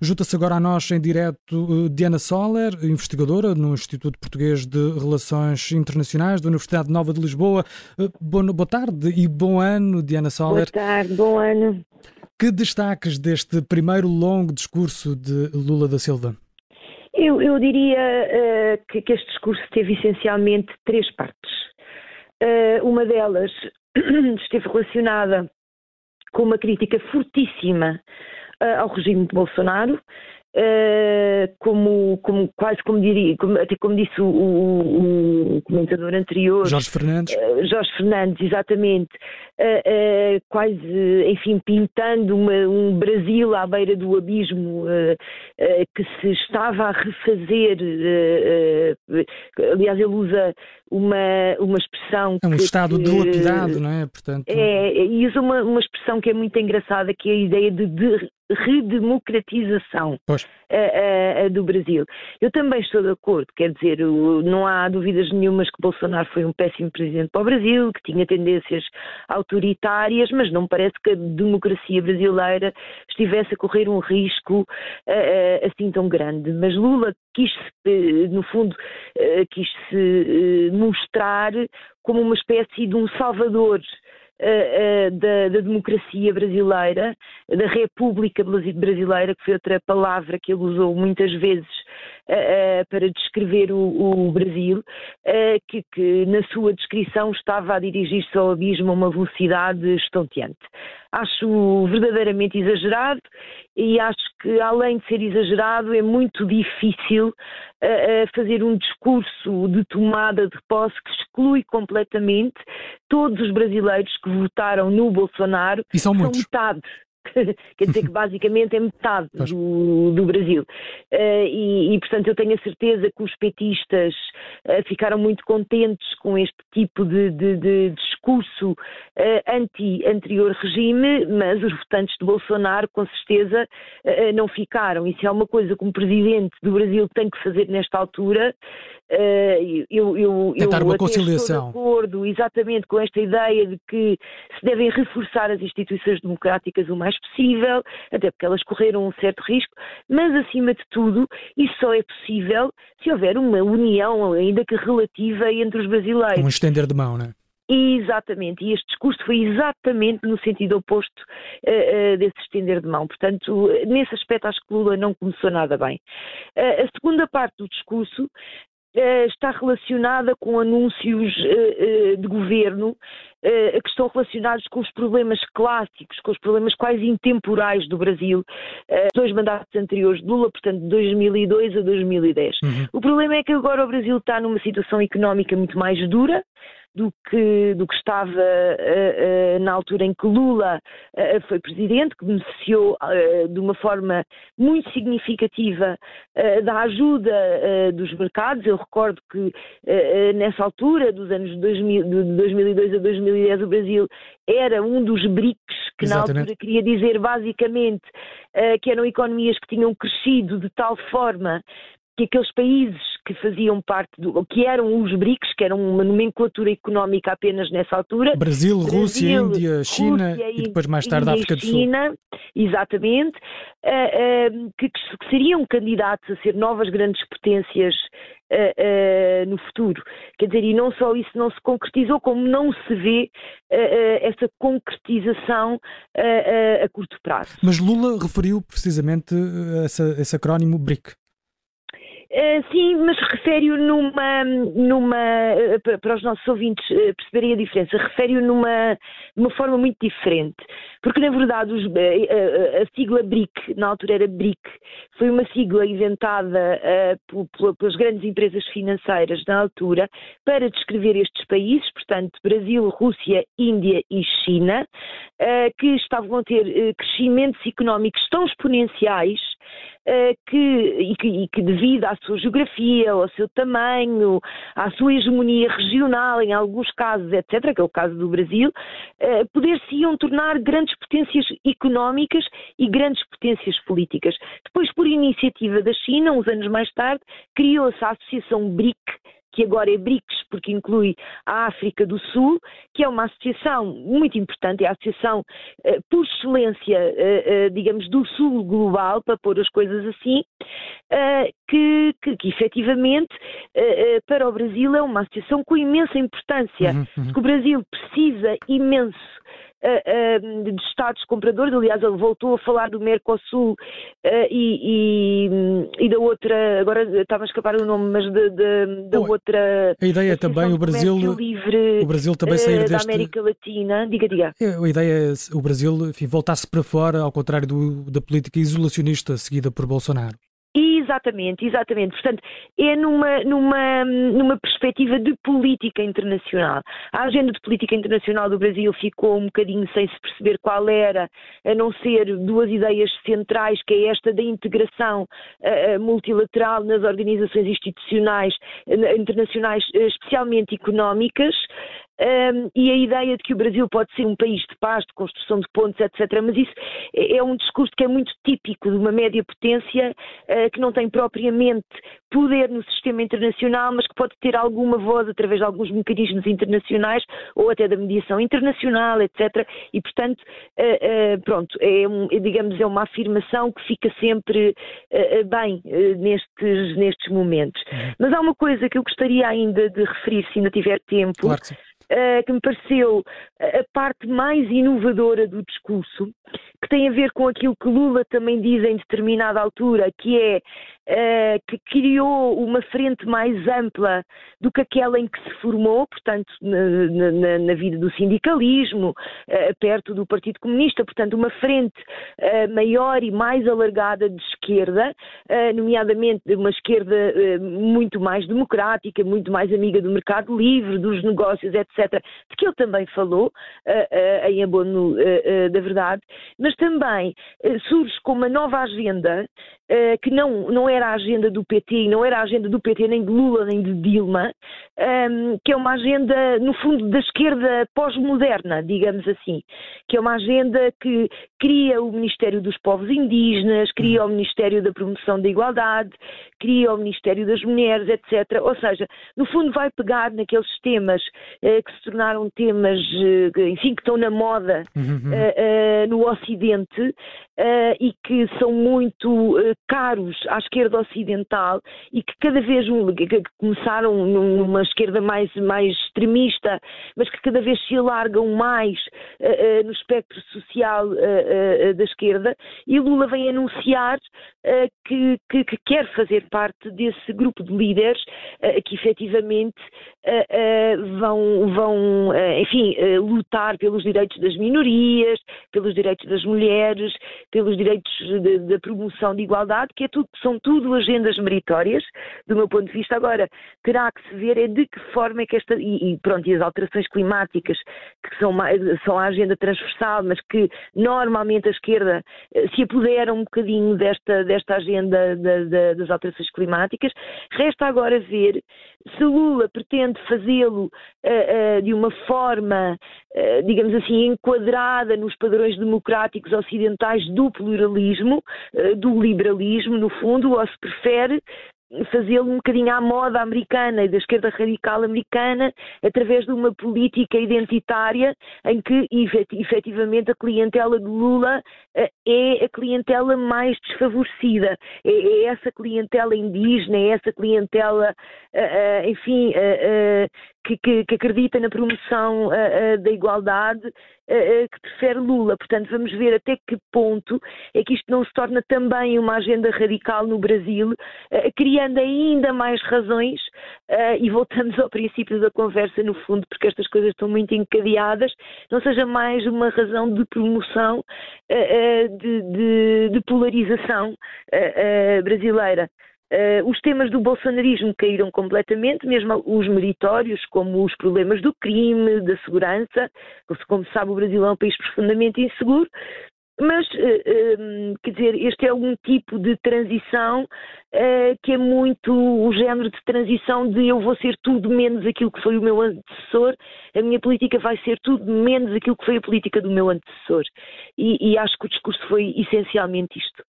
Junta-se agora a nós em direto eh, Diana Soller, investigadora no Instituto Português de Relações Internacionais da Universidade Nova de Lisboa. Eh, boa, tarde e bom ano, Diana Soller. Boa tarde, bom ano. Que destaques deste primeiro longo discurso de Lula da Silva? Eu, eu diria uh, que, que, este discurso teve essencialmente três partes. Uh, uma delas esteve relacionada com uma crítica fortíssima ao regime de Bolsonaro, Uh, como, como, quase como diria, como, até como disse o, o, o comentador anterior, Jorge Fernandes. Uh, Jorge Fernandes, exatamente, quase, enfim, pintando uma, um Brasil à beira do abismo que se estava a refazer. aliás, ele usa uma, uma expressão. É um que, estado que, dilapidado, não é? Portanto... É, e usa uma, uma expressão que é muito engraçada, que é a ideia de, de redemocratização uh, uh, do Brasil. Eu também estou de acordo, quer dizer, não há dúvidas nenhumas que Bolsonaro foi um péssimo presidente para o Brasil, que tinha tendências autoritárias, mas não parece que a democracia brasileira estivesse a correr um risco uh, assim tão grande. Mas Lula quis, no fundo, quis se mostrar como uma espécie de um salvador da, da, democracia brasileira, da República Brasileira, que foi outra palavra que ele usou muitas vezes para descrever o, o Brasil, que, que, na sua descrição estava a dirigir-se ao abismo a uma velocidade estonteante. Acho verdadeiramente exagerado e acho que, além de ser exagerado, é muito difícil fazer um discurso de tomada de posse que exclui completamente todos os brasileiros que votaram no Bolsonaro. E são, são metade quer dizer que basicamente é metade do, do Brasil. Uh, e, e, portanto, eu tenho a certeza que os petistas uh, ficaram muito contentes com este tipo de, de, de discurso uh, anti-anterior regime, mas os votantes de Bolsonaro, com certeza, não ficaram. E se há uma coisa que um presidente do Brasil tem que fazer nesta altura, eu, eu, Tentar eu uma conciliação. estou de acordo exatamente com esta ideia de que se devem reforçar as instituições democráticas o mais possível, até porque elas correram um certo risco, mas acima de tudo, isso só é possível se houver uma união, ainda que relativa, entre os brasileiros. Um estender de mão, não é? Exatamente, e este discurso foi exatamente no sentido oposto uh, uh, desse estender de mão. Portanto, nesse aspecto, acho que Lula não começou nada bem. Uh, a segunda parte do discurso está relacionada com anúncios de governo que estão relacionados com os problemas clássicos, com os problemas quase intemporais do Brasil, dois mandatos anteriores de Lula, portanto, de 2002 a 2010. Uhum. O problema é que agora o Brasil está numa situação económica muito mais dura, do que, do que estava uh, uh, na altura em que Lula uh, foi presidente, que beneficiou de uma forma muito significativa da ajuda dos mercados. Eu recordo que nessa altura, dos anos 2000, de 2002 a 2010, o Brasil era um dos BRICS, que Exatamente. na altura queria dizer basicamente que eram economias que tinham crescido de tal forma que aqueles países que faziam parte do, que eram os BRICS, que eram uma nomenclatura económica apenas nessa altura. Brasil, Brasil Rússia, Índia, China Rússia, e depois mais tarde a África do Sul. China, exatamente, uh, uh, que, que, seriam candidatos a ser novas grandes potências uh, no futuro. Quer dizer, e não só isso não se concretizou, como não se vê essa concretização a curto prazo. Mas Lula referiu precisamente essa, esse acrónimo BRIC. Uh, sim, mas refere-o numa, numa uh, para os nossos ouvintes uh, perceberem a diferença, refere-o numa, numa forma muito diferente, porque na verdade os, a sigla BRIC, na altura era BRIC, foi uma sigla inventada pelas grandes empresas financeiras na altura para descrever estes países, portanto Brasil, Rússia, Índia e China, que estavam a ter crescimentos económicos tão exponenciais que, e, que, e que devido à sua geografia, ao seu tamanho, à sua hegemonia regional, em alguns casos, etc., que é o caso do Brasil, eh, poder-se-iam tornar grandes potências económicas e grandes potências políticas. Depois, por iniciativa da China, uns anos mais tarde, criou-se a Associação BRIC, que agora é BRICS, porque inclui a África do Sul, que é uma associação muito importante, é a associação uh, por excelência, uh, uh, digamos, do Sul global, para pôr as coisas assim, que, que, que efetivamente para o Brasil é uma associação com imensa importância, uhum, uhum. que o Brasil precisa imenso uh, de Estados compradores. Aliás, ele voltou a falar do Mercosul uh, e, e, e, da outra, agora estava a escapar o nome, mas de, de, da outra. A ideia é também o Brasil. Livre, o Brasil também sair deste. Da América Latina. Diga, diga. É, a ideia é o Brasil enfim, voltar-se para fora, ao contrário do, da política isolacionista seguida por Bolsonaro. Exatamente, exatamente. Portanto, é numa, numa, numa perspectiva de política internacional. A agenda de política internacional do Brasil ficou um bocadinho sem se perceber qual era, a não ser duas ideias centrais, que é esta da integração uh, multilateral nas organizações institucionais uh, internacionais, uh, especialmente económicas, um, e a ideia de que o Brasil pode ser um país de paz, de construção de pontos, etc. Mas isso é, é um discurso que é muito típico de uma média potência uh, que não tem propriamente poder no sistema internacional, mas que pode ter alguma voz através de alguns mecanismos internacionais ou até da mediação internacional, etc. E, portanto, uh, uh, pronto, é, um, digamos, é uma afirmação que fica sempre bem nestes, nestes momentos. Uhum. Mas há uma coisa que eu gostaria ainda de referir, se ainda tiver tempo. Claro uh, que me pareceu a parte mais inovadora do discurso, que tem a ver com aquilo que Lula também diz em determinada altura, que é uh, que criou uma frente mais ampla do que aquela em que se formou, portanto, na, na, na vida do sindicalismo, perto do Partido Comunista, portanto, uma frente maior e mais alargada de esquerda, nomeadamente uma esquerda muito mais democrática, muito mais amiga do mercado livre, dos negócios, etc., de que ele também falou, em abono da verdade, mas também surge com uma nova agenda que não, não era a agenda do PT, não era a agenda do PT nem de Lula nem de Dilma, um, que é uma agenda, no fundo, da esquerda pós-moderna, digamos assim, que é uma agenda que cria o Ministério dos Povos Indígenas, cria o Ministério da Promoção da Igualdade, cria o Ministério das Mulheres, etc. Ou seja, no fundo vai pegar naqueles temas eh, que se tornaram temas, eh, enfim, que estão na moda uhum. eh, no Ocidente e que são muito caros à esquerda ocidental e que cada vez que começaram numa esquerda mais, mais extremista, mas que cada vez se alargam mais no espectro social da esquerda, e Lula vem anunciar que, que, que, quer fazer parte desse grupo de líderes que efetivamente vão, vão enfim, lutar pelos direitos das minorias, pelos direitos das mulheres, pelos direitos da promoção de igualdade, que é tudo, são tudo agendas meritórias, do meu ponto de vista. Agora, terá que se ver é de que forma é que esta. E, e pronto, e as alterações climáticas, que são, são a agenda transversal, mas que normalmente a esquerda eh, se apoderam um bocadinho desta, desta agenda da, da, das alterações climáticas. Resta agora ver se Lula pretende fazê-lo uh, uh, de uma forma, uh, digamos assim, enquadrada nos padrões democráticos ocidentais do pluralismo, do liberalismo, no fundo, ou se prefere fazê-lo um bocadinho à moda americana e da esquerda radical americana, através de uma política identitária em que efetivamente a clientela de Lula eh, é a clientela mais desfavorecida. É, é essa clientela indígena, é essa clientela, eh, eh, enfim, que, que, que acredita na promoção da igualdade que prefere Lula. Portanto, vamos ver até que ponto é que isto não se torna também uma agenda radical no Brasil, criando ainda mais razões, e voltamos ao princípio da conversa, no fundo, porque estas coisas estão muito encadeadas, não seja mais uma razão de promoção de, de, de polarização brasileira. Uh, os temas do bolsonarismo caíram completamente, mesmo os meritórios, como os problemas do crime, da segurança. Como se sabe, o Brasil é um país profundamente inseguro. Mas, uh, quer dizer, este é um tipo de transição que é muito o género de transição de eu vou ser tudo menos aquilo que foi o meu antecessor, a minha política vai ser tudo menos aquilo que foi a política do meu antecessor. E, e acho que o discurso foi essencialmente isto.